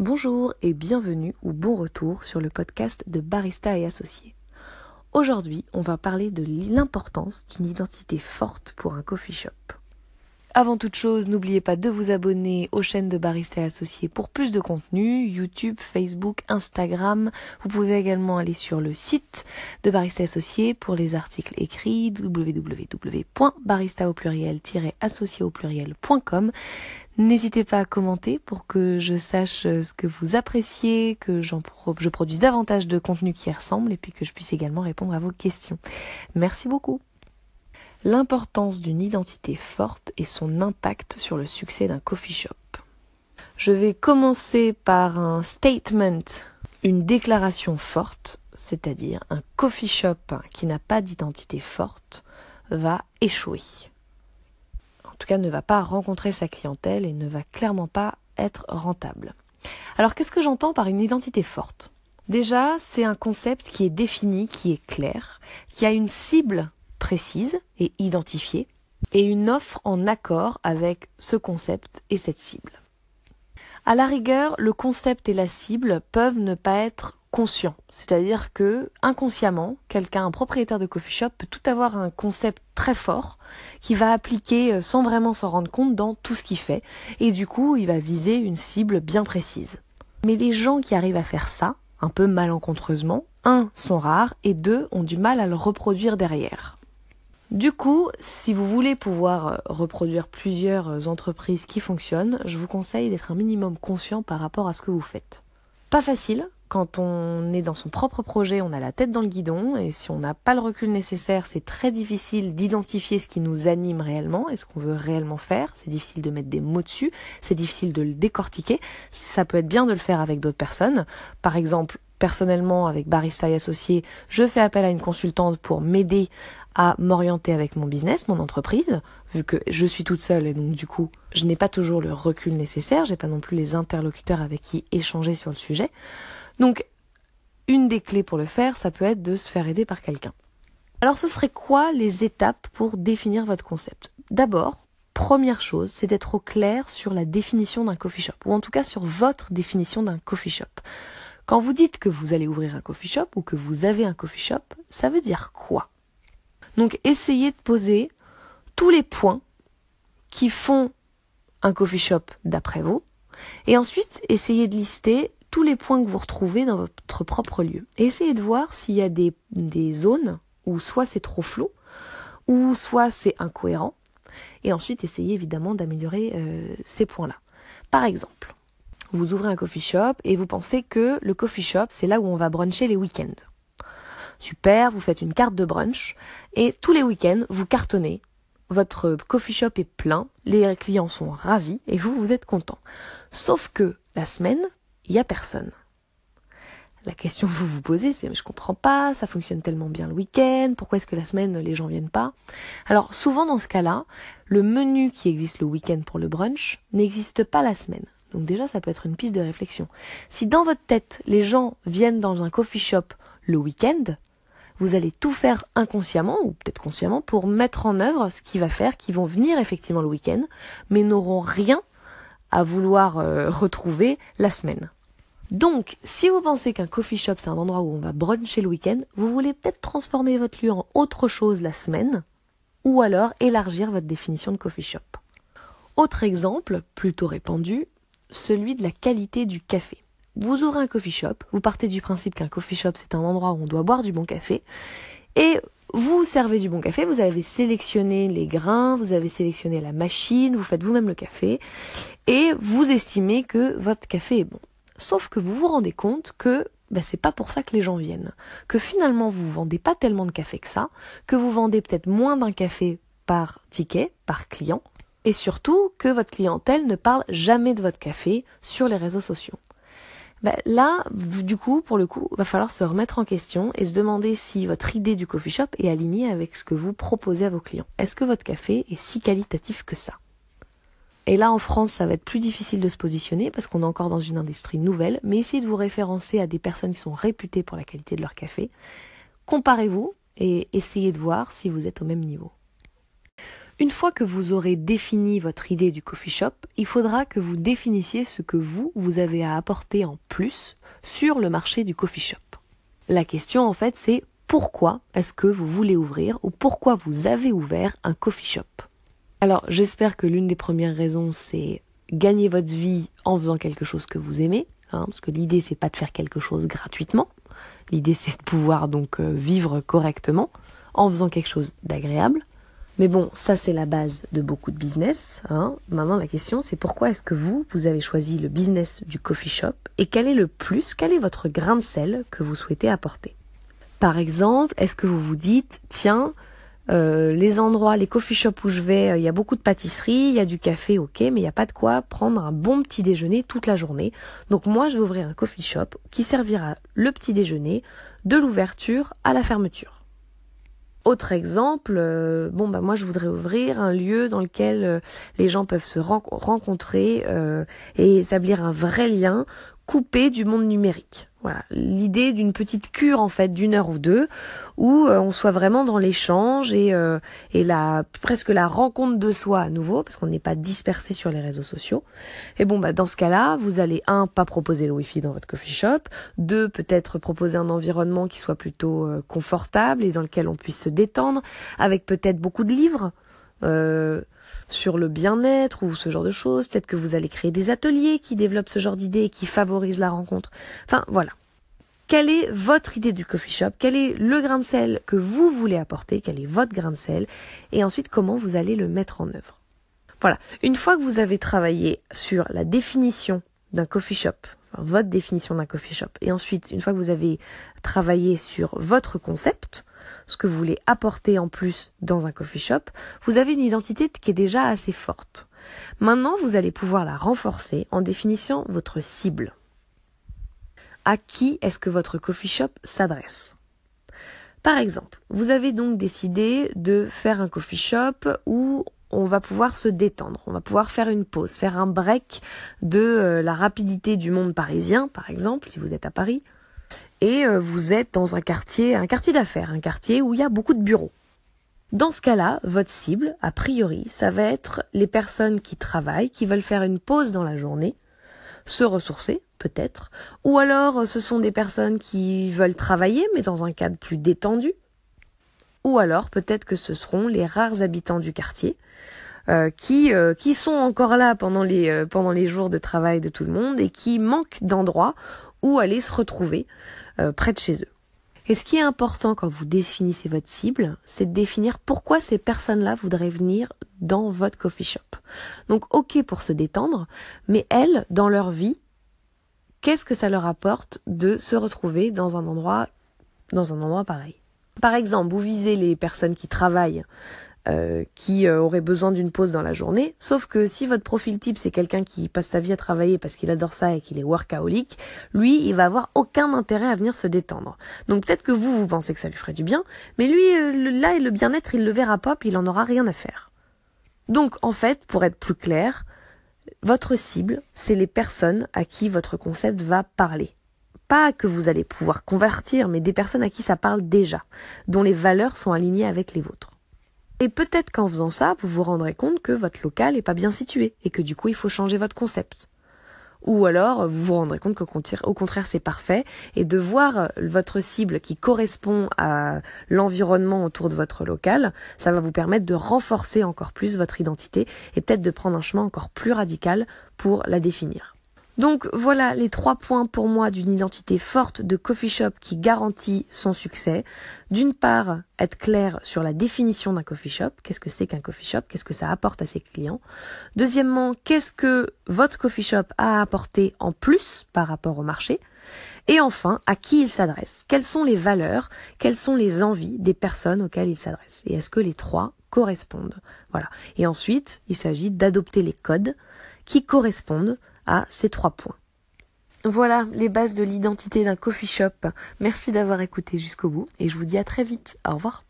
Bonjour et bienvenue ou bon retour sur le podcast de Barista et Associés. Aujourd'hui, on va parler de l'importance d'une identité forte pour un coffee shop. Avant toute chose, n'oubliez pas de vous abonner aux chaînes de Barista et Associés pour plus de contenu, YouTube, Facebook, Instagram. Vous pouvez également aller sur le site de Barista et Associés pour les articles écrits www.barista au pluriel-associé au pluriel.com. N'hésitez pas à commenter pour que je sache ce que vous appréciez, que je produise davantage de contenu qui ressemble et puis que je puisse également répondre à vos questions. Merci beaucoup l'importance d'une identité forte et son impact sur le succès d'un coffee shop. Je vais commencer par un statement, une déclaration forte, c'est-à-dire un coffee shop qui n'a pas d'identité forte va échouer. Tout cas, ne va pas rencontrer sa clientèle et ne va clairement pas être rentable. Alors, qu'est-ce que j'entends par une identité forte? Déjà, c'est un concept qui est défini, qui est clair, qui a une cible précise et identifiée, et une offre en accord avec ce concept et cette cible. À la rigueur, le concept et la cible peuvent ne pas être conscients, c'est-à-dire que inconsciemment, quelqu'un, un propriétaire de coffee shop peut tout avoir un concept très fort qui va appliquer euh, sans vraiment s'en rendre compte dans tout ce qu'il fait, et du coup, il va viser une cible bien précise. Mais les gens qui arrivent à faire ça, un peu malencontreusement, un, sont rares, et deux, ont du mal à le reproduire derrière. Du coup, si vous voulez pouvoir euh, reproduire plusieurs euh, entreprises qui fonctionnent, je vous conseille d'être un minimum conscient par rapport à ce que vous faites. Pas facile, quand on est dans son propre projet, on a la tête dans le guidon, et si on n'a pas le recul nécessaire, c'est très difficile d'identifier ce qui nous anime réellement et ce qu'on veut réellement faire. C'est difficile de mettre des mots dessus, c'est difficile de le décortiquer. Ça peut être bien de le faire avec d'autres personnes. Par exemple, personnellement, avec Barista et Associés, je fais appel à une consultante pour m'aider à m'orienter avec mon business, mon entreprise, vu que je suis toute seule et donc du coup, je n'ai pas toujours le recul nécessaire, j'ai pas non plus les interlocuteurs avec qui échanger sur le sujet. Donc, une des clés pour le faire, ça peut être de se faire aider par quelqu'un. Alors, ce serait quoi les étapes pour définir votre concept? D'abord, première chose, c'est d'être au clair sur la définition d'un coffee shop, ou en tout cas sur votre définition d'un coffee shop. Quand vous dites que vous allez ouvrir un coffee shop ou que vous avez un coffee shop, ça veut dire quoi? Donc essayez de poser tous les points qui font un coffee shop d'après vous. Et ensuite, essayez de lister tous les points que vous retrouvez dans votre propre lieu. Essayez de voir s'il y a des, zones où soit c'est trop flou, ou soit c'est incohérent. Et ensuite, essayez évidemment d'améliorer euh, ces points-là. Par exemple, vous ouvrez un coffee shop et vous pensez que le coffee shop, c'est là où on va bruncher les week-ends. Super, vous faites une carte de brunch et tous les week-ends, vous cartonnez. Votre coffee shop est plein, les clients sont ravis et vous, vous êtes content. Sauf que la semaine, il n'y a personne. La question que vous vous posez, c'est je comprends pas, ça fonctionne tellement bien le week-end, pourquoi est-ce que la semaine les gens viennent pas? Alors souvent dans ce cas-là, le menu qui existe le week-end pour le brunch n'existe pas la semaine. Donc déjà ça peut être une piste de réflexion. Si dans votre tête les gens viennent dans un coffee shop le week-end, vous allez tout faire inconsciemment ou peut-être consciemment pour mettre en œuvre ce qui va faire qu'ils vont venir effectivement le week-end, mais n'auront rien à vouloir euh, retrouver la semaine. Donc, si vous pensez qu'un coffee shop c'est un endroit où on va bruncher le week-end, vous voulez peut-être transformer votre lieu en autre chose la semaine, ou alors élargir votre définition de coffee shop. Autre exemple, plutôt répandu, celui de la qualité du café. Vous ouvrez un coffee shop, vous partez du principe qu'un coffee shop c'est un endroit où on doit boire du bon café, et vous servez du bon café, vous avez sélectionné les grains, vous avez sélectionné la machine, vous faites vous-même le café, et vous estimez que votre café est bon. Sauf que vous vous rendez compte que ben, c'est pas pour ça que les gens viennent. Que finalement vous vendez pas tellement de café que ça, que vous vendez peut-être moins d'un café par ticket, par client, et surtout que votre clientèle ne parle jamais de votre café sur les réseaux sociaux. Ben là, du coup, pour le coup, va falloir se remettre en question et se demander si votre idée du coffee shop est alignée avec ce que vous proposez à vos clients. Est-ce que votre café est si qualitatif que ça? Et là, en France, ça va être plus difficile de se positionner parce qu'on est encore dans une industrie nouvelle, mais essayez de vous référencer à des personnes qui sont réputées pour la qualité de leur café. Comparez-vous et essayez de voir si vous êtes au même niveau. Une fois que vous aurez défini votre idée du coffee shop, il faudra que vous définissiez ce que vous, vous avez à apporter en plus sur le marché du coffee shop. La question en fait c'est pourquoi est-ce que vous voulez ouvrir ou pourquoi vous avez ouvert un coffee shop? Alors j'espère que l'une des premières raisons c'est gagner votre vie en faisant quelque chose que vous aimez, hein, parce que l'idée c'est pas de faire quelque chose gratuitement, l'idée c'est de pouvoir donc euh, vivre correctement en faisant quelque chose d'agréable. Mais bon, ça c'est la base de beaucoup de business. Hein. Maintenant la question c'est pourquoi est-ce que vous, vous avez choisi le business du coffee shop et quel est le plus, quel est votre grain de sel que vous souhaitez apporter? Par exemple, est-ce que vous vous dites, tiens, euh, les endroits, les coffee shops où je vais, euh, il y a beaucoup de pâtisseries, il y a du café, ok, mais il n'y a pas de quoi prendre un bon petit déjeuner toute la journée. Donc moi, je vais ouvrir un coffee shop qui servira le petit déjeuner de l'ouverture à la fermeture. Autre exemple, euh, bon bah moi je voudrais ouvrir un lieu dans lequel les gens peuvent se rencontrer et établir un vrai lien coupé du monde numérique. Voilà, l'idée d'une petite cure en fait d'une heure ou deux où euh, on soit vraiment dans l'échange et euh, et la presque la rencontre de soi à nouveau parce qu'on n'est pas dispersé sur les réseaux sociaux. Et bon bah dans ce cas-là, vous allez un pas proposer le wifi dans votre coffee shop, deux peut-être proposer un environnement qui soit plutôt euh, confortable et dans lequel on puisse se détendre avec peut-être beaucoup de livres. Euh, sur le bien-être ou ce genre de choses. Peut-être que vous allez créer des ateliers qui développent ce genre d'idées qui favorisent la rencontre. Enfin, voilà. Quelle est votre idée du coffee shop? Quel est le grain de sel que vous voulez apporter? Quel est votre grain de sel? Et ensuite, comment vous allez le mettre en œuvre? Voilà. Une fois que vous avez travaillé sur la définition d'un coffee shop, votre définition d'un coffee shop, et ensuite, une fois que vous avez travaillé sur votre concept, ce que vous voulez apporter en plus dans un coffee shop, vous avez une identité qui est déjà assez forte. Maintenant, vous allez pouvoir la renforcer en définissant votre cible. À qui est-ce que votre coffee shop s'adresse? Par exemple, vous avez donc décidé de faire un coffee shop où on va pouvoir se détendre, on va pouvoir faire une pause, faire un break de euh, la rapidité du monde parisien, par exemple, si vous êtes à Paris, et euh, vous êtes dans un quartier, un quartier d'affaires, un quartier où il y a beaucoup de bureaux. Dans ce cas-là, votre cible, a priori, ça va être les personnes qui travaillent, qui veulent faire une pause dans la journée, se ressourcer, peut-être, ou alors ce sont des personnes qui veulent travailler, mais dans un cadre plus détendu, ou alors peut-être que ce seront les rares habitants du quartier, euh, qui, euh, qui sont encore là pendant les, pendant les jours de travail de tout le monde et qui manquent d'endroits où aller se retrouver euh, près de chez eux. Et ce qui est important quand vous définissez votre cible, c'est de définir pourquoi ces personnes-là voudraient venir dans votre coffee shop. Donc ok pour se détendre, mais elles, dans leur vie, qu'est-ce que ça leur apporte de se retrouver dans un endroit, dans un endroit pareil? Par exemple, vous visez les personnes qui travaillent euh, qui euh, aurait besoin d'une pause dans la journée. Sauf que si votre profil type c'est quelqu'un qui passe sa vie à travailler parce qu'il adore ça et qu'il est workaholic, lui il va avoir aucun intérêt à venir se détendre. Donc peut-être que vous vous pensez que ça lui ferait du bien, mais lui euh, là le bien-être il le verra pas, puis il en aura rien à faire. Donc en fait, pour être plus clair, votre cible c'est les personnes à qui votre concept va parler pas que vous allez pouvoir convertir, mais des personnes à qui ça parle déjà, dont les valeurs sont alignées avec les vôtres. Et peut-être qu'en faisant ça, vous vous rendrez compte que votre local n'est pas bien situé et que du coup il faut changer votre concept. Ou alors vous vous rendrez compte qu'au contraire c'est parfait et de voir votre cible qui correspond à l'environnement autour de votre local, ça va vous permettre de renforcer encore plus votre identité et peut-être de prendre un chemin encore plus radical pour la définir. Donc voilà les trois points pour moi d'une identité forte de coffee shop qui garantit son succès. D'une part, être clair sur la définition d'un coffee shop. Qu'est-ce que c'est qu'un coffee shop? Qu'est-ce que ça apporte à ses clients? Deuxièmement, qu'est-ce que votre coffee shop a apporté en plus par rapport au marché? Et enfin, à qui il s'adresse? Quelles sont les valeurs? Quelles sont les envies des personnes auxquelles il s'adresse? Et est-ce que les trois correspondent? Voilà. Et ensuite, il s'agit d'adopter les codes qui correspondent ces trois points. Voilà les bases de l'identité d'un coffee shop. Merci d'avoir écouté jusqu'au bout et je vous dis à très vite. Au revoir.